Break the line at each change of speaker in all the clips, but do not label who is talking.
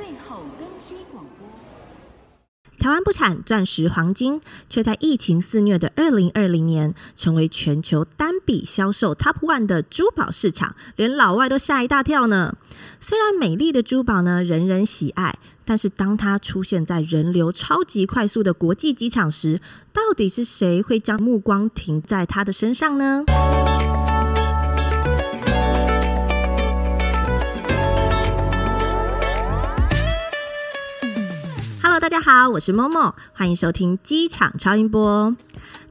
最后登机广播。
台湾不产钻石、黄金，却在疫情肆虐的二零二零年，成为全球单笔销售 Top One 的珠宝市场，连老外都吓一大跳呢。虽然美丽的珠宝呢，人人喜爱，但是当它出现在人流超级快速的国际机场时，到底是谁会将目光停在它的身上呢？大家好，我是 Momo，欢迎收听机场超音波。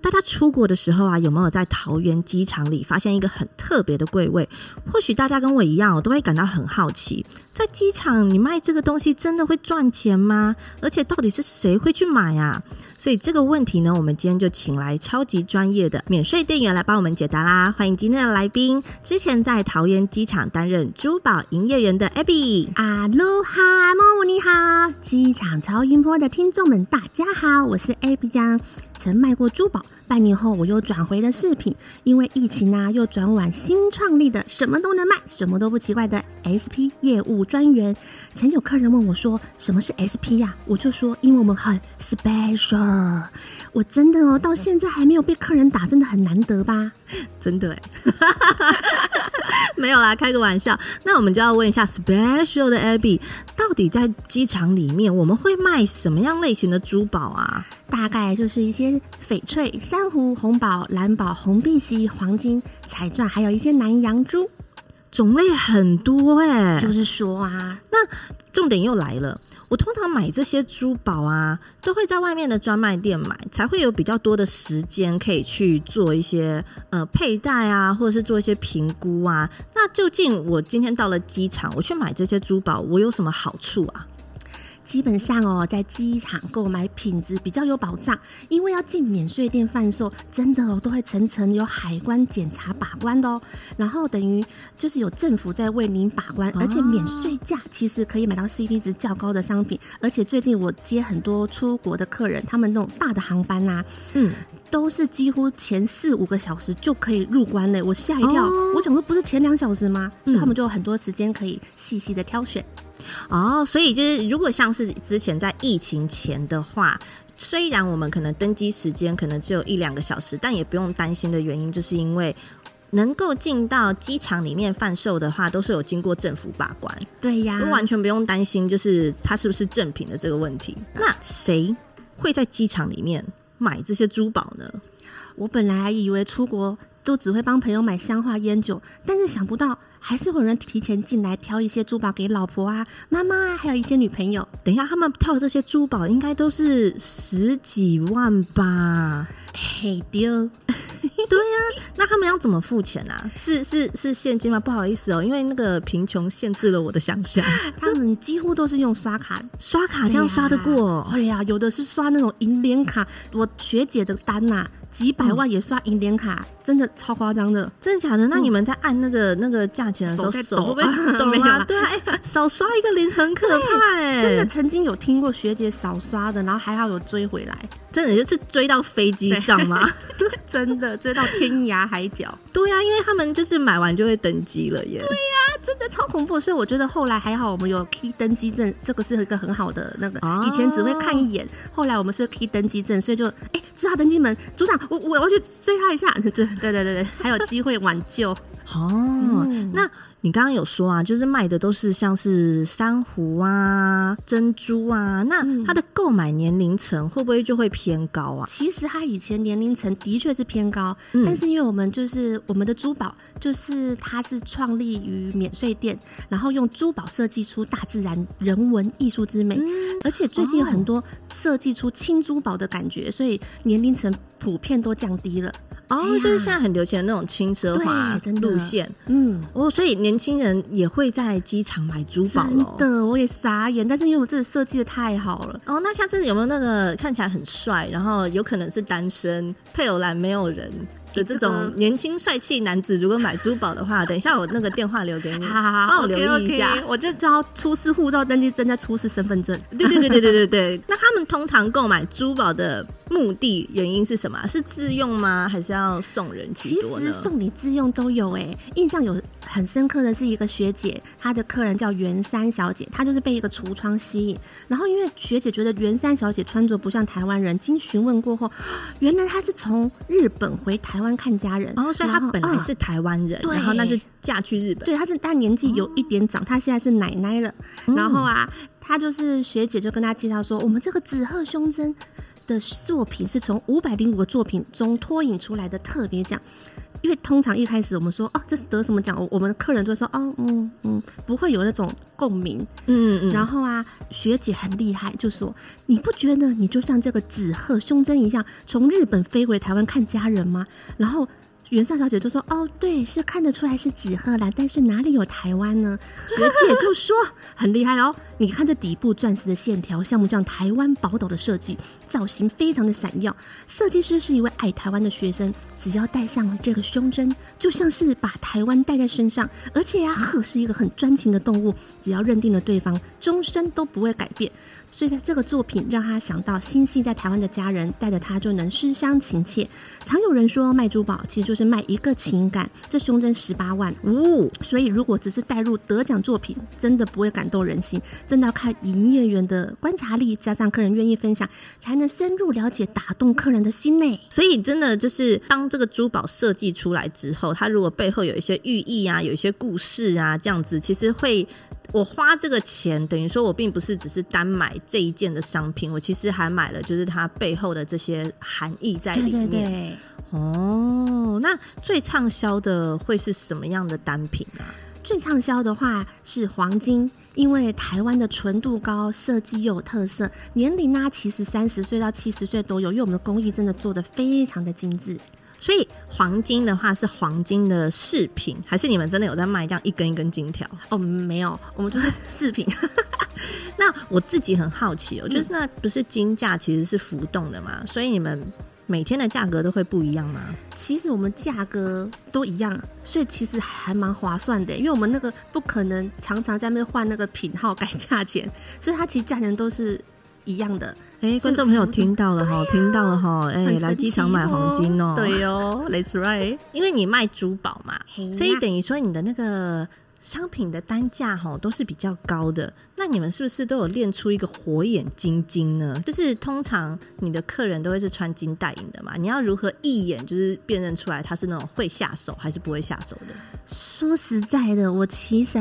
大家出国的时候啊，有没有在桃园机场里发现一个很特别的柜位？或许大家跟我一样，我都会感到很好奇，在机场你卖这个东西真的会赚钱吗？而且到底是谁会去买啊？所以这个问题呢，我们今天就请来超级专业的免税店员来帮我们解答啦。欢迎今天的来宾，之前在桃园机场担任珠宝营业员的 Abby。
阿罗哈，莫姆你好，机场超音波的听众们大家好，我是 Abby 江。曾卖过珠宝，半年后我又转回了饰品，因为疫情啊，又转往新创立的什么都能卖，什么都不奇怪的 SP 业务专员。曾有客人问我说：“什么是 SP 呀？”我就说：“因为我们很 special。”我真的哦，到现在还没有被客人打，真的很难得吧？
真的哎，没有啦，开个玩笑。那我们就要问一下 special 的 Abby，到底在机场里面我们会卖什么样类型的珠宝啊？
大概就是一些翡翠、珊瑚、红宝、蓝宝、红碧玺、黄金、彩钻，还有一些南洋珠，
种类很多哎、欸。
就是说啊，
那重点又来了，我通常买这些珠宝啊，都会在外面的专卖店买，才会有比较多的时间可以去做一些呃佩戴啊，或者是做一些评估啊。那究竟我今天到了机场，我去买这些珠宝，我有什么好处啊？
基本上哦，在机场购买品质比较有保障，因为要进免税店贩售，真的哦都会层层有海关检查把关的哦。然后等于就是有政府在为您把关，而且免税价其实可以买到 CP 值较高的商品。而且最近我接很多出国的客人，他们那种大的航班啊，嗯，都是几乎前四五个小时就可以入关嘞，我吓一跳。哦、我想说不是前两小时吗？所以他们就有很多时间可以细细的挑选。
哦，所以就是如果像是之前在疫情前的话，虽然我们可能登机时间可能只有一两个小时，但也不用担心的原因，就是因为能够进到机场里面贩售的话，都是有经过政府把关。
对呀，
完全不用担心，就是它是不是正品的这个问题。那谁会在机场里面买这些珠宝呢？
我本来以为出国都只会帮朋友买香化烟酒，但是想不到。还是会有人提前进来挑一些珠宝给老婆啊、妈妈啊，还有一些女朋友。
等一下，他们挑的这些珠宝应该都是十几万吧？
嘿丢，
对呀、啊，那他们要怎么付钱啊？是是是现金吗？不好意思哦，因为那个贫穷限制了我的想象。
他们几乎都是用刷卡，
刷卡这样刷得过？
对呀、啊啊，有的是刷那种银联卡。我学姐的单呐、啊。几百万也刷银联卡，嗯，真的超夸张的，
真的假的？那你们在按那个、嗯、那个价钱的时候，手，手会不会抖啊？对啊，哎、欸，少刷一个零很可怕哎、欸！
真的曾经有听过学姐少刷的，然后还好有追回来，
真的就是追到飞机上吗？
真的追到天涯海角。
对啊，因为他们就是买完就会登机了耶。
对呀、啊，真的超恐怖。所以我觉得后来还好，我们有 key 登机证，这个是一个很好的那个。哦、以前只会看一眼，后来我们是 key 登机证，所以就哎，知道登机门，组长。我我要去追他一下，对对对对对，还有机会挽救
哦。嗯、那你刚刚有说啊，就是卖的都是像是珊瑚啊、珍珠啊，那它的购买年龄层会不会就会偏高啊？
其实它以前年龄层的确是偏高，嗯，但是因为我们就是我们的珠宝，就是它是创立于免税店，然后用珠宝设计出大自然人文艺术之美，嗯，而且最近有很多设计出轻珠宝的感觉，所以年龄层。普遍都降低了
哦，就是现在很流行的那种轻奢华路线，嗯，哦，所以年轻人也会在机场买珠宝了。
真的，我也傻眼，但是因为我这个设计的太好了
哦。那下次有没有那个看起来很帅，然后有可能是单身，配偶栏没有人，的这种年轻帅气男子，如果买珠宝的话，等一下我那个电话留给你，
好好好，
帮我留意一下。
Okay, okay, 我这就要出示护照登记证，再出示身份证。
对对对对对对对。那他们通常购买珠宝的目的原因是什么？是自用吗？还是要送人？
其实送礼自用都有哎、欸。印象有很深刻的是一个学姐，她的客人叫袁三小姐，她就是被一个橱窗吸引，然后因为学姐觉得袁三小姐穿着不像台湾人，经询问过后，原来她是从日本回台湾看家人，
然后所以她本来是台湾人，然后那是嫁去日本，
对，她是但年纪有一点长，她现在是奶奶了，然后啊，她就是学姐就跟她介绍说，我们这个紫鹤胸针的作品是从五百零五个作品中脱颖出来的特别奖。因为通常一开始我们说哦，这是得什么奖，我们的客人就会说哦，嗯嗯，不会有那种共鸣，嗯嗯。然后啊，学姐很厉害，就说你不觉得你就像这个紫鹤胸针一样，从日本飞回台湾看家人吗？然后。袁尚小姐就说：“哦，对，是看得出来是纸鹤啦，但是哪里有台湾呢？” 学姐就说：“很厉害哦，你看这底部钻石的线条像不像台湾宝岛的设计？造型非常的闪耀。设计师是一位爱台湾的学生，只要戴上这个胸针，就像是把台湾戴在身上。而且呀，鹤是一个很专情的动物，只要认定了对方，终身都不会改变。”所以在，这个作品让他想到心系在台湾的家人，带着他就能思乡情切。常有人说卖珠宝其实就是卖一个情感。这胸针十八万，呜、所以如果只是带入得奖作品，真的不会感动人心。真的要看营业员的观察力，加上客人愿意分享，才能深入了解，打动客人的心呢。
所以，真的就是当这个珠宝设计出来之后，它如果背后有一些寓意啊，有一些故事啊，这样子其实会。我花这个钱，等于说我并不是只是单买这一件的商品，我其实还买了就是它背后的这些含义在里面。对对对。哦，那最畅销的会是什么样的单品呢？
最畅销的话是黄金，因为台湾的纯度高，设计又有特色，年龄呢其实三十岁到七十岁都有，因为我们的工艺真的做的非常的精致。
所以黄金的话是黄金的饰品，还是你们真的有在卖这样一根一根金条？
哦，没有，我们就是饰品。
那我自己很好奇哦，就是那不是金价其实是浮动的嘛？所以你们每天的价格都会不一样吗？
其实我们价格都一样，所以其实还蛮划算的，因为我们那个不可能常常在那边换那个品号改价钱，所以它其实价钱都是一样的。
哎，观众朋友听到了哈，听到了哈，哎，来机场买黄金哦，
对哦，That's right，
因为你卖珠宝嘛，所以等于说你的那个。商品的单价哈都是比较高的，那你们是不是都有练出一个火眼金睛呢？就是通常你的客人都会是穿金戴银的嘛，你要如何一眼就是辨认出来他是那种会下手还是不会下手的？
说实在的，我其实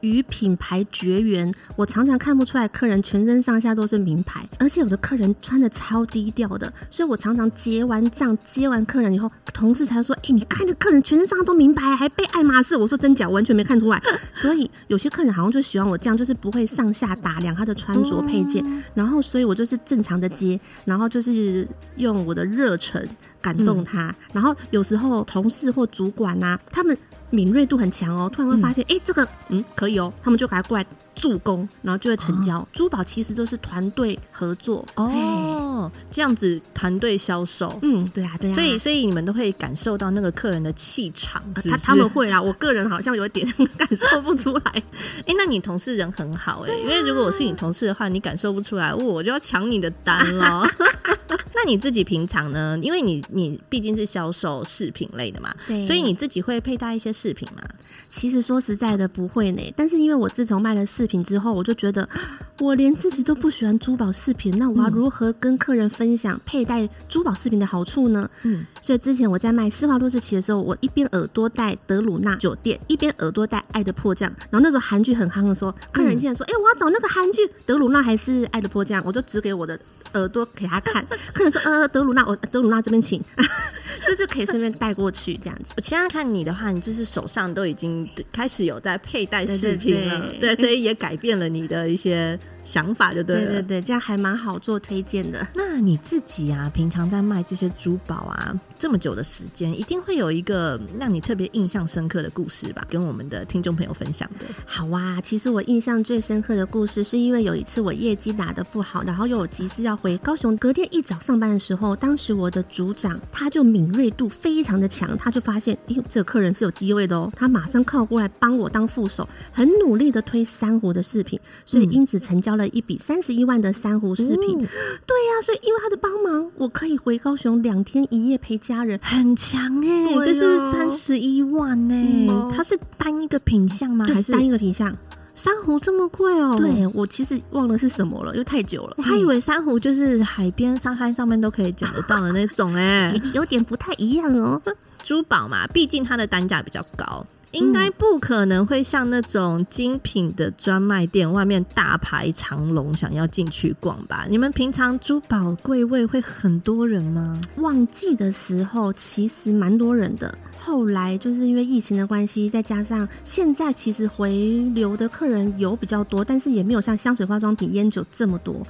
与品牌绝缘，我常常看不出来客人全身上下都是名牌，而且有的客人穿的超低调的，所以我常常结完账接完客人以后，同事才说：“哎、你看这客人全身上下都名牌，还背爱马仕。”我说：“真假？完全没看出来。”所以有些客人好像就喜欢我这样，就是不会上下打量他的穿着配件，然后所以我就是正常的接，然后就是用我的热忱感动他，然后有时候同事或主管啊，他们敏锐度很强哦，突然会发现，哎，这个嗯可以哦，他们就赶快过来助攻，然后就会成交。珠宝其实就是团队合作
哦，这样子团队销售，
嗯，对啊，对啊，
所以所以你们都会感受到那个客人的气场，
他他们会啊，我个人好像有点 感受不出来。
哎，那你同事人很好哎，因为如果我是你同事的话，你感受不出来，我就要抢你的单了。那你自己平常呢？因为你你毕竟是销售饰品类的嘛，对，所以你自己会佩戴一些饰品吗？
其实说实在的，不会呢。但是因为我自从卖了饰品之后，我就觉得 我连自己都不喜欢珠宝饰品，那我要如何跟客人分享佩戴珠宝饰品的好处呢？嗯，所以之前我在卖施华洛世奇的时候，我一边耳朵戴德鲁纳酒店，一边耳朵戴爱的迫降。然后那时候韩剧很夯的时候，客人竟然说：“哎、嗯欸，我要找那个韩剧德鲁纳还是爱的迫降？”我就指给我的耳朵给他看，客人说：“呃，德鲁纳，我德鲁纳这边请。”就是可以顺便带过去这样子。
我现在看你的话，你就是手上都已经开始有在佩戴饰品了，对，所以也改变了你的一些想法，就对了。
对对对，这样还蛮好做推荐的。
那你自己啊，平常在卖这些珠宝啊，这么久的时间，一定会有一个让你特别印象深刻的故事吧？跟我们的听众朋友分享的。
好啊，其实我印象最深刻的故事，是因为有一次我业绩打得不好，然后又有急事要回高雄，隔天一早上班的时候，当时我的组长他就敏锐度非常的强，他就发现，哎呦，这个客人是有机会的哦，他马上靠过来帮我当副手，很努力的推珊瑚的饰品，所以因此成交了一笔三十一万的珊瑚饰品。嗯、对呀、啊，所以因为他的帮忙，我可以回高雄两天一夜陪家人，
很强哎、欸，这、就是三十一万哎、欸，嗯、它是单一个品相吗？还是
单一个品相？
珊瑚这么贵哦？
对，我其实忘了是什么了，因为太久了。
我还以为珊瑚就是海边沙滩上面都可以捡得到的那种哎、欸，
有点不太一样哦。
珠宝嘛，毕竟它的单价比较高。应该不可能会像那种精品的专卖店外面大排长龙，想要进去逛吧？你们平常珠宝柜位会很多人吗？
旺季的时候其实蛮多人的，后来就是因为疫情的关系，再加上现在其实回流的客人有比较多，但是也没有像香水、化妆品、烟酒这么多。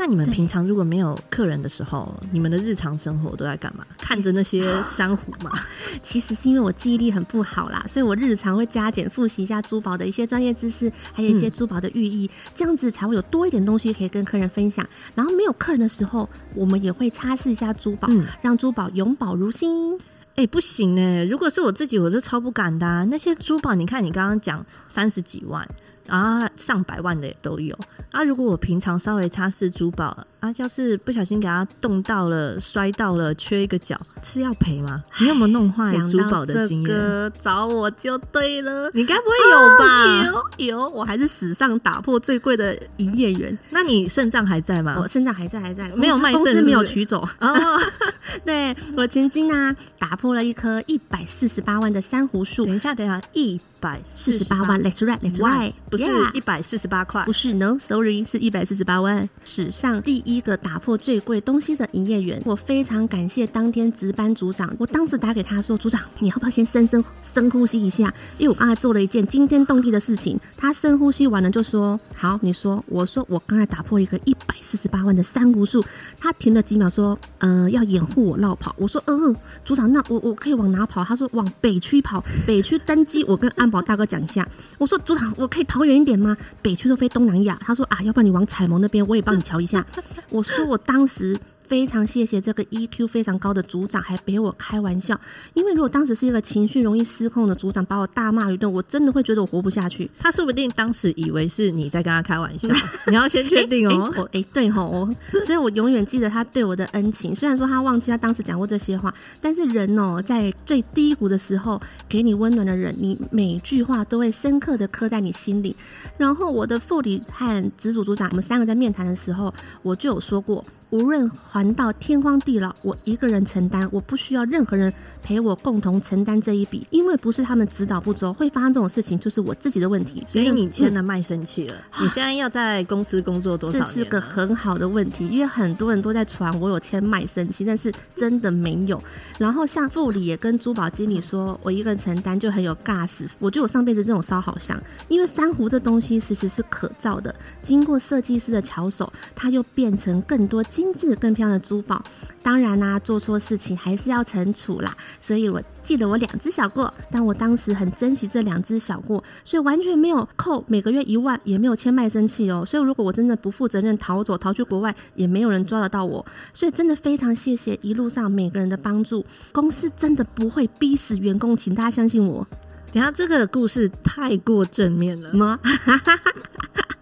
那你们平常如果没有客人的时候，你们的日常生活都在干嘛？看着那些珊瑚吗？
其实是因为我记忆力很不好啦，所以我日常会加减复习一下珠宝的一些专业知识，还有一些珠宝的寓意，嗯、这样子才会有多一点东西可以跟客人分享。然后没有客人的时候，我们也会擦拭一下珠宝，嗯、让珠宝永保如新。
哎、欸，不行哎！如果是我自己，我就超不敢的、啊。那些珠宝，你看你刚刚讲三十几万。啊，上百万的也都有啊！如果我平常稍微擦拭珠宝啊，要是不小心给他冻到了、摔到了、缺一个角，是要赔吗？你有没有弄坏珠宝的经验？
找我就对了，
你该不会有吧？
啊、有有，我还是史上打破最贵的营业员。
那你肾脏还在吗？
我肾脏还在，还在，
没有卖肾，
公司没有取走。哦，对，我曾经呢打破了一棵一百四十八万的珊瑚树。
等一下，等一下，一。百
四十八万，Let's right，Let's right，
不是一百四十八块，
不是，No，Sorry，是一百四十八万，史上第一第一个打破最贵东西的营业员。我非常感谢当天值班组长，我当时打给他说：“组长，你要不要先深深深呼吸一下？因为我刚才做了一件惊天动地的事情。”他深呼吸完了就说：“好，你说。”我说：“我刚才打破一个一百四十八万的珊瑚树。”他停了几秒说：“呃，要掩护我绕跑。”我说：“呃，组长，那我我可以往哪跑？”他说：“往北区跑，北区登机。”我跟安。保大哥讲一下，我说组长，我可以逃远一点吗？北区都飞东南亚。他说啊，要不然你往彩蒙那边，我也帮你瞧一下。我说我当时。非常谢谢这个 EQ 非常高的组长，还陪我开玩笑。因为如果当时是一个情绪容易失控的组长，把我大骂一顿，我真的会觉得我活不下去。
他说不定当时以为是你在跟他开玩笑，你要先确定哦。
哎、欸欸欸，对哦，所以我永远记得他对我的恩情。虽然说他忘记他当时讲过这些话，但是人哦，在最低谷的时候给你温暖的人，你每句话都会深刻的刻在你心里。然后我的副理和直属组长，我们三个在面谈的时候，我就有说过。无论还到天荒地老，我一个人承担，我不需要任何人陪我共同承担这一笔，因为不是他们指导不周，会发生这种事情，就是我自己的问题。
所以你签了卖身契了，嗯、你现在要在公司工作多少年？
这是个很好的问题，因为很多人都在传我有签卖身契，但是真的没有。然后像副理也跟珠宝经理说，我一个人承担就很有尬死。我觉得我上辈子这种烧好香，因为珊瑚这东西其实是可造的，经过设计师的巧手，它又变成更多。精致更漂亮的珠宝，当然啦、做错事情还是要惩处啦。所以我记得我两只小过，但我当时很珍惜这两只小过，所以完全没有扣每个月一万，也没有签卖身契哦。所以如果我真的不负责任逃走，逃去国外，也没有人抓得到我。所以真的非常谢谢一路上每个人的帮助，公司真的不会逼死员工，请大家相信我。
等下这个故事太过正面了吗？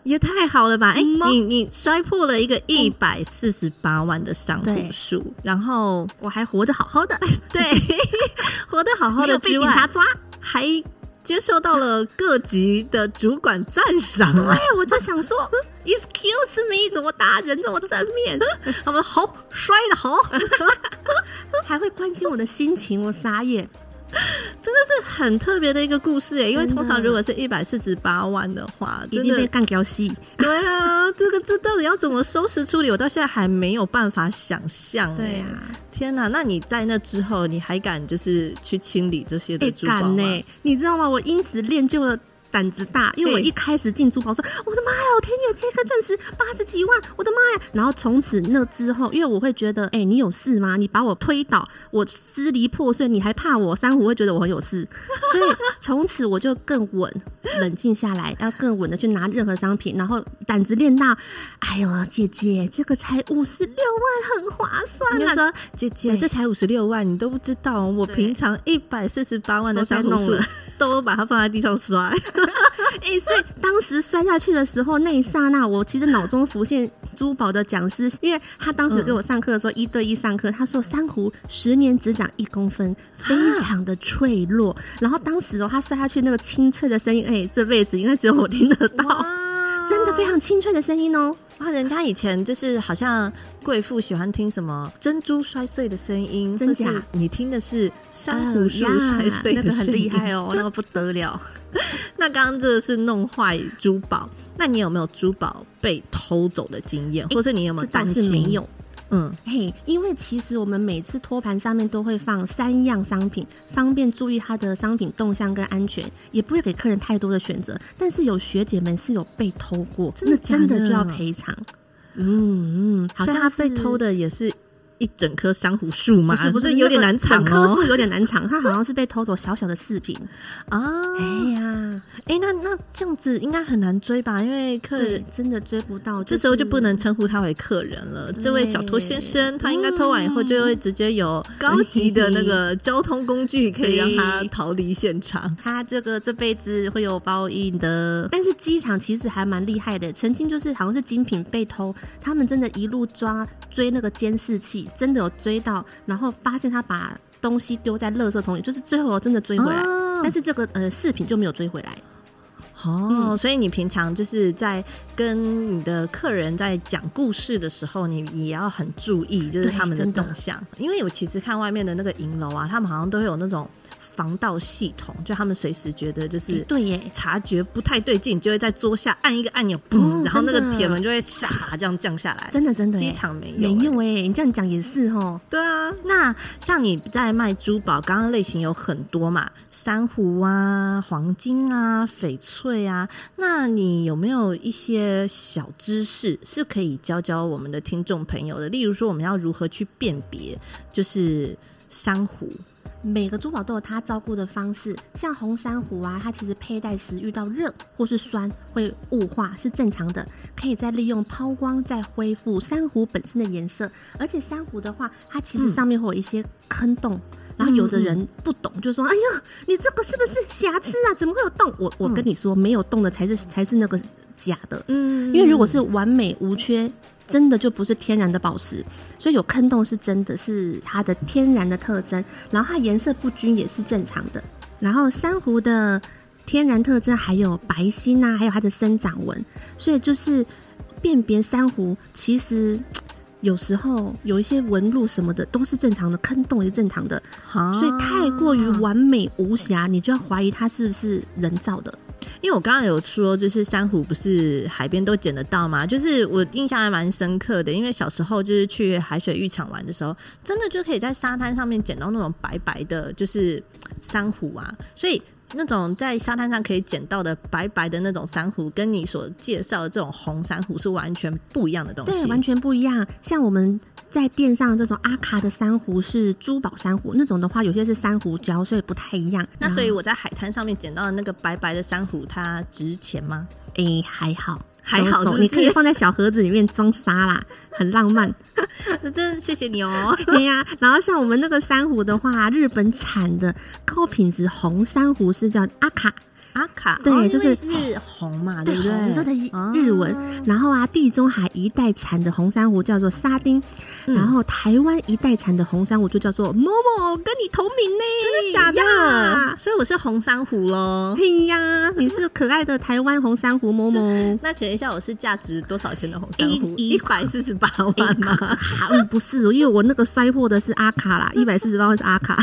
也太好了吧！哎、欸，你你摔破了一个一百四十八万的伤口数，然后
我还活得好好的，
对，活得好好的之外，被警察抓，还接受到了各级的主管赞赏。
对，我就想说，Excuse me，怎么打人这么正面？
他们好摔的好，
还会关心我的心情，我傻眼。
真的是很特别的一个故事哎，因为通常如果是一百四十八万的话，
真的被干掉戏。
对啊，这个这到底要怎么收拾处理？我到现在还没有办法想象。
对呀，
天哪！那你在那之后，你还敢就是去清理这些的珠宝吗？
你知道吗？我因此练就了胆子大，因为我一开始进珠宝说：“我的妈呀，老天爷，耶，这颗钻石八十几万，我的妈呀！然后从此那之后，因为我会觉得，哎、欸，你有事吗？你把我推倒，我支离破碎，你还怕我？珊瑚会觉得我很有事，所以从此我就更稳，冷静下来，要更稳的去拿任何商品，然后胆子练大。哎呦，姐姐，这个才五十六万，很划算啊！
说姐姐，这才五十六万，你都不知道，我平常一百四十八万的珊瑚树都把它放在地上摔。
哎、欸，所以当时摔下去的时候，那一刹那，我其实脑中浮现珠宝的讲师，因为他当时给我上课的时候，一对一上课，他说珊瑚十年只长一公分，非常的脆弱。然后当时哦，他摔下去那个清脆的声音，哎、欸，这辈子应该只有我听得到，真的非常清脆的声音哦。
哇，人家以前就是好像贵妇喜欢听什么珍珠摔碎的声音，真假？你听的是珊瑚树摔碎的声音，那个很厉害哦，那个不得了。那刚刚这个是弄坏珠宝，那你有没有珠宝被偷走的经验，或是你有没有担心？
没有。嗯，嘿，因为其实我们每次托盘上面都会放三样商品，方便注意它的商品动向跟安全，也不会给客人太多的选择。但是有学姐们是有被偷过，真的真的就要赔偿。嗯嗯，好像他
被偷的也是。一整棵珊瑚树吗？
不是，不是有点难藏哦。整棵树有点难藏，它好像是被偷走小小的饰品啊。哎呀，
哎，那那这样子应该很难追吧？因为客人
真的追不到，
这时候就不能称呼他为客人了。这位小偷先生，他应该偷完以后就会直接有高级的那个交通工具可以让他逃离现场。
他这个这辈子会有报应的。但是机场其实还蛮厉害的，曾经就是好像是精品被偷，他们真的一路抓追那个监视器。真的有追到，然后发现他把东西丢在垃圾桶里，就是最后真的追回来，哦、但是这个呃饰品就没有追回来。
哦，嗯、所以你平常就是在跟你的客人在讲故事的时候，你也要很注意，就是他们的动向，因为我其实看外面的那个银楼啊，他们好像都会有那种。防盗系统，就他们随时觉得就是对耶，察觉不太对劲，就会在桌下按一个按钮，嘣，然后那个铁门就会唰这样降下来。
真的真的，
机场没有
没用哎，你这样讲也是哦。
对啊，那像你在卖珠宝，刚刚类型有很多嘛，珊瑚啊、黄金啊、翡翠啊，那你有没有一些小知识是可以教教我们的听众朋友的？例如说，我们要如何去辨别就是珊瑚？
每个珠宝都有它照顾的方式，像红珊瑚啊，它其实佩戴时遇到热或是酸会雾化是正常的，可以再利用抛光再恢复珊瑚本身的颜色。而且珊瑚的话，它其实上面会有一些坑洞，嗯、然后有的人不懂，就说：“哎呀，你这个是不是瑕疵啊？怎么会有洞？”我我跟你说，没有洞的才是才是那个假的，嗯，因为如果是完美无缺。真的就不是天然的宝石，所以有坑洞是真的是它的天然的特征，然后它颜色不均也是正常的。然后珊瑚的天然特征还有白芯啊，还有它的生长纹，所以就是辨别珊瑚，其实有时候有一些纹路什么的都是正常的，坑洞也是正常的，所以太过于完美无瑕，你就要怀疑它是不是人造的。
因为我刚刚有说，就是珊瑚不是海边都捡得到吗？就是我印象还蛮深刻的，因为小时候就是去海水浴场玩的时候，真的就可以在沙滩上面捡到那种白白的，就是珊瑚啊。所以那种在沙滩上可以捡到的白白的那种珊瑚，跟你所介绍的这种红珊瑚是完全不一样的东西。
对，完全不一样。像我们。在店上这种阿卡的珊瑚是珠宝珊瑚，那种的话有些是珊瑚礁，所以不太一样。
那所以我在海滩上面捡到的那个白白的珊瑚，它值钱吗？
诶、欸，还好，还好是是，你可以放在小盒子里面装沙啦，很浪漫。
那 真谢谢你哦。
对呀、啊，然后像我们那个珊瑚的话，日本产的高品质红珊瑚是叫阿卡。
阿卡
对，
哦、
就是
是红嘛，对不对？
红色的日文。哦、然后啊，地中海一带产的红珊瑚叫做沙丁，嗯、然后台湾一带产的红珊瑚就叫做 Momo，跟你同名呢，
真的假的？所以我是红珊瑚喽。
嘿呀，你是可爱的台湾红珊瑚 Momo。
那请问一下，我是价值多少钱的红珊瑚？一百四十八万吗？
嗯，不是，因为我那个摔破的是阿卡啦，一百四十八万是阿卡。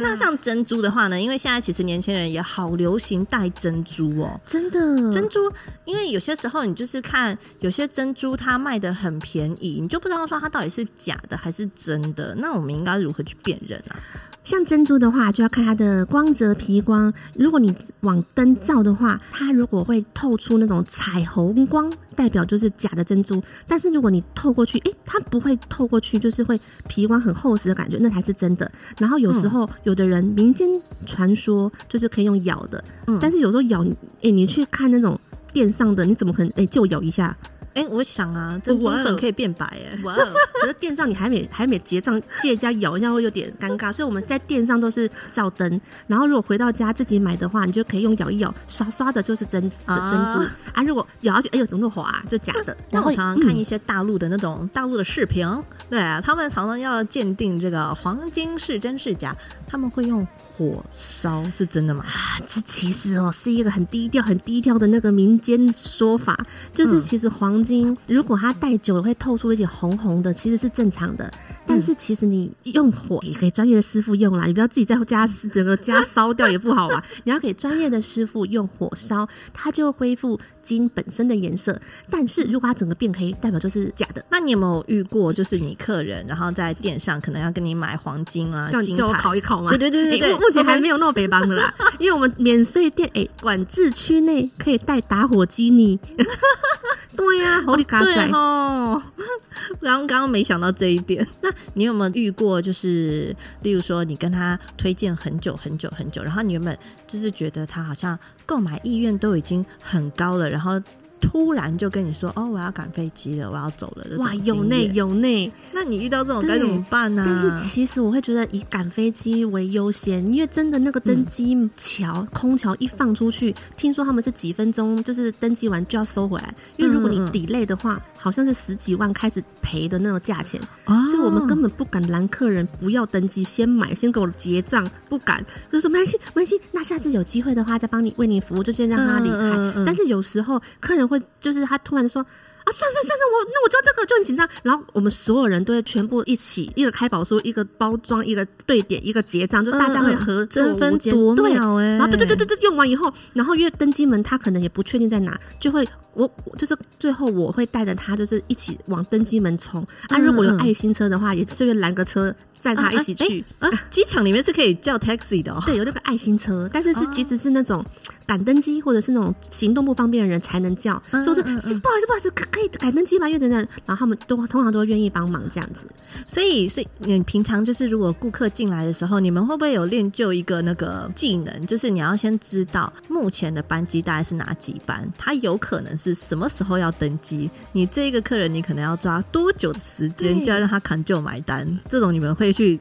那像珍珠的话呢？因为现在其实年轻人也好流行戴珍珠哦，
真的
珍珠，因为有些时候你就是看有些珍珠它卖的很便宜，你就不知道说它到底是假的还是真的。那我们应该如何去辨认啊？
像珍珠的话，就要看它的光泽皮光。如果你往灯照的话，它如果会透出那种彩虹光，代表就是假的珍珠。但是如果你透过去，诶、欸，它不会透过去，就是会皮光很厚实的感觉，那才是真的。然后有时候有的人民间传说就是可以用咬的，嗯、但是有时候咬，诶、欸，你去看那种店上的，你怎么可能诶、欸，就咬一下？
哎、欸，我想啊，珍珠粉可以变白哎，
哇！可是店上你还没还没结账，借人家咬一下会有点尴尬，所以我们在店上都是照灯。然后如果回到家自己买的话，你就可以用咬一咬，刷刷的就是真的珍珠啊，啊。如果咬下去，哎呦，怎么那么滑、啊？就假的。
然后我常常看一些大陆的那种大陆的视频、嗯，对啊，他们常常要鉴定这个黄金是真是假，他们会用火烧，是真的吗？
啊，这其实哦是一个很低调、很低调的那个民间说法，就是其实黄。金如果它戴久了会透出一些红红的，其实是正常的。但是其实你用火也给专业的师傅用啦，你不要自己在家整个家烧掉也不好啊。你要给专业的师傅用火烧，它就会恢复金本身的颜色。但是如果它整个变黑，代表就是假的。
那你有没有遇过，就是你客人然后在店上可能要跟你买黄金啊，
叫你叫我烤一烤吗？
对对对对对，
欸、目前还没有那么北方的啦，因为我们免税店哎、欸，管制区内可以带打火机呢。对呀、啊，好哩嘎仔
哦。刚刚刚没想到这一点。那你有没有遇过？就是例如说，你跟他推荐很久很久很久，然后你原本就是觉得他好像购买意愿都已经很高了，然后。突然就跟你说哦，我要赶飞机了，我要走了。
哇，有内有内。
那你遇到这种该怎么办呢？
但是其实我会觉得以赶飞机为优先，因为真的那个登机桥、嗯、空桥一放出去，听说他们是几分钟，就是登机完就要收回来。因为如果你 delay 的话，好像是十几万开始赔的那种价钱、哦，所以我们根本不敢拦客人不要登机，先买，先给我结账，不敢。就说没关系，没关系，那下次有机会的话再帮你为你服务，就先让他离开。但是有时候客人。会就是他突然说啊，算算算算，我那我就这个就很紧张，然后我们所有人都会全部一起，一个开宝书，一个包装，一个对点，一个结账，就大家会合作无间，对，然后对对对对对，用完以后，然后因为登机门他可能也不确定在哪，就会我就是最后我会带着他就是一起往登机门冲啊，如果有爱心车的话，也顺便拦个车。载他一起去
啊！机、啊、场里面是可以叫 taxi 的哦。
对，有那个爱心车，但是是即使是那种赶登机或者是那种行动不方便的人才能叫。所以我说、不好意思，不好意思，可可以赶登机吗？因为等等，然后他们都通常都愿意帮忙这样子。
所以是你平常就是如果顾客进来的时候，你们会不会有练就一个那个技能？就是你要先知道目前的班机大概是哪几班，他有可能是什么时候要登机。你这个客人，你可能要抓多久的时间，就要让他砍就买单。这种你们会。去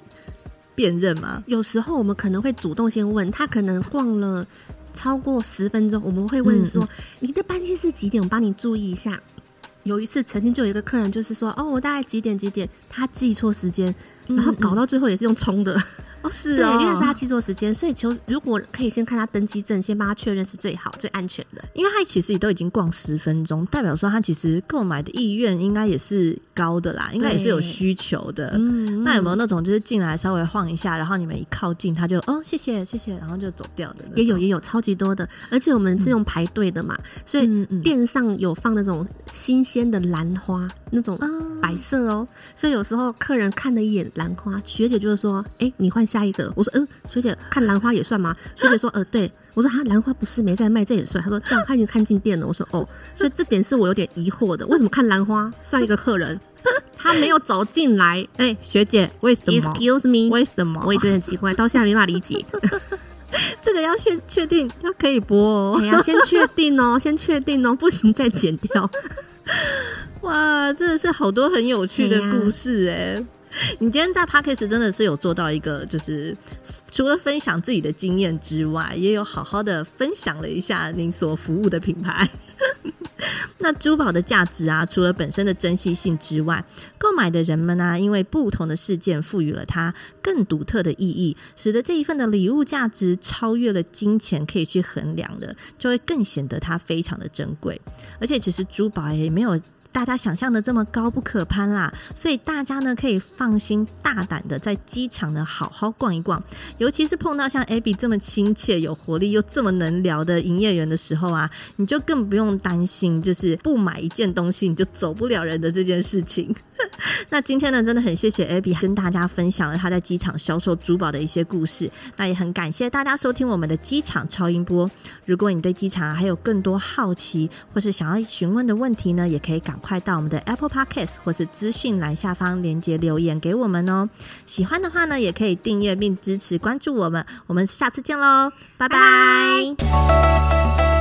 辨认吗？
有时候我们可能会主动先问他，可能逛了超过十分钟，我们会问说：“嗯、你的班机是几点？我帮你注意一下。”有一次，曾经就有一个客人就是说：“哦，我大概几点几点？”他记错时间，然后搞到最后也是用冲的。哦，是哦，对，因为是他记错时间，所以求如果可以先看他登机证，先帮他确认是最好、最安全的。
因为他其实也都已经逛十分钟，代表说他其实购买的意愿应该也是高的啦，应该也是有需求的。嗯，那有没有那种就是进来稍微晃一下，然后你们一靠近他就哦谢谢谢谢，然后就走掉的？
也有也有超级多的，而且我们是用排队的嘛，嗯，所以店上有放那种新鲜的兰花，那种白色哦，所以有时候客人看了一眼兰花，学姐就是说：“哎，欸，你换。”下一个，我说，嗯，学姐看兰花也算吗？学姐说，呃，对，我说，哈，兰花不是没在卖，这也算。他说，这样他已经看进店了。我说，哦，所以这点是我有点疑惑的，为什么看兰花算一个客人？他没有走进来。哎、欸，学姐，为什么？Excuse me，为什么？我也觉得很奇怪，到现在没法理解。
这个要先确定，要可以播哦。
哎呀，先确定哦，先确定哦，不行再剪掉。
哇，真的是好多很有趣的故事哎。你今天在 Podcast 真的是有做到一个，就是除了分享自己的经验之外，也有好好的分享了一下您所服务的品牌。那珠宝的价值啊，除了本身的珍惜性之外，购买的人们呢、因为不同的事件赋予了它更独特的意义，使得这一份的礼物价值超越了金钱可以去衡量的，就会更显得它非常的珍贵。而且，其实珠宝也没有。大家想象的这么高不可攀啦。所以大家呢可以放心大胆的在机场呢好好逛一逛，尤其是碰到像 Abby 这么亲切、有活力又这么能聊的营业员的时候啊，你就更不用担心，就是不买一件东西你就走不了人的这件事情。那今天呢，真的很谢谢 Abby 跟大家分享了他在机场销售珠宝的一些故事。那也很感谢大家收听我们的机场超音波。如果你对机场还有更多好奇或是想要询问的问题呢，也可以赶快到我们的 Apple Podcast 或是资讯栏下方连接留言给我们哦。喜欢的话呢，也可以订阅并支持关注我们。我们下次见喽，拜拜。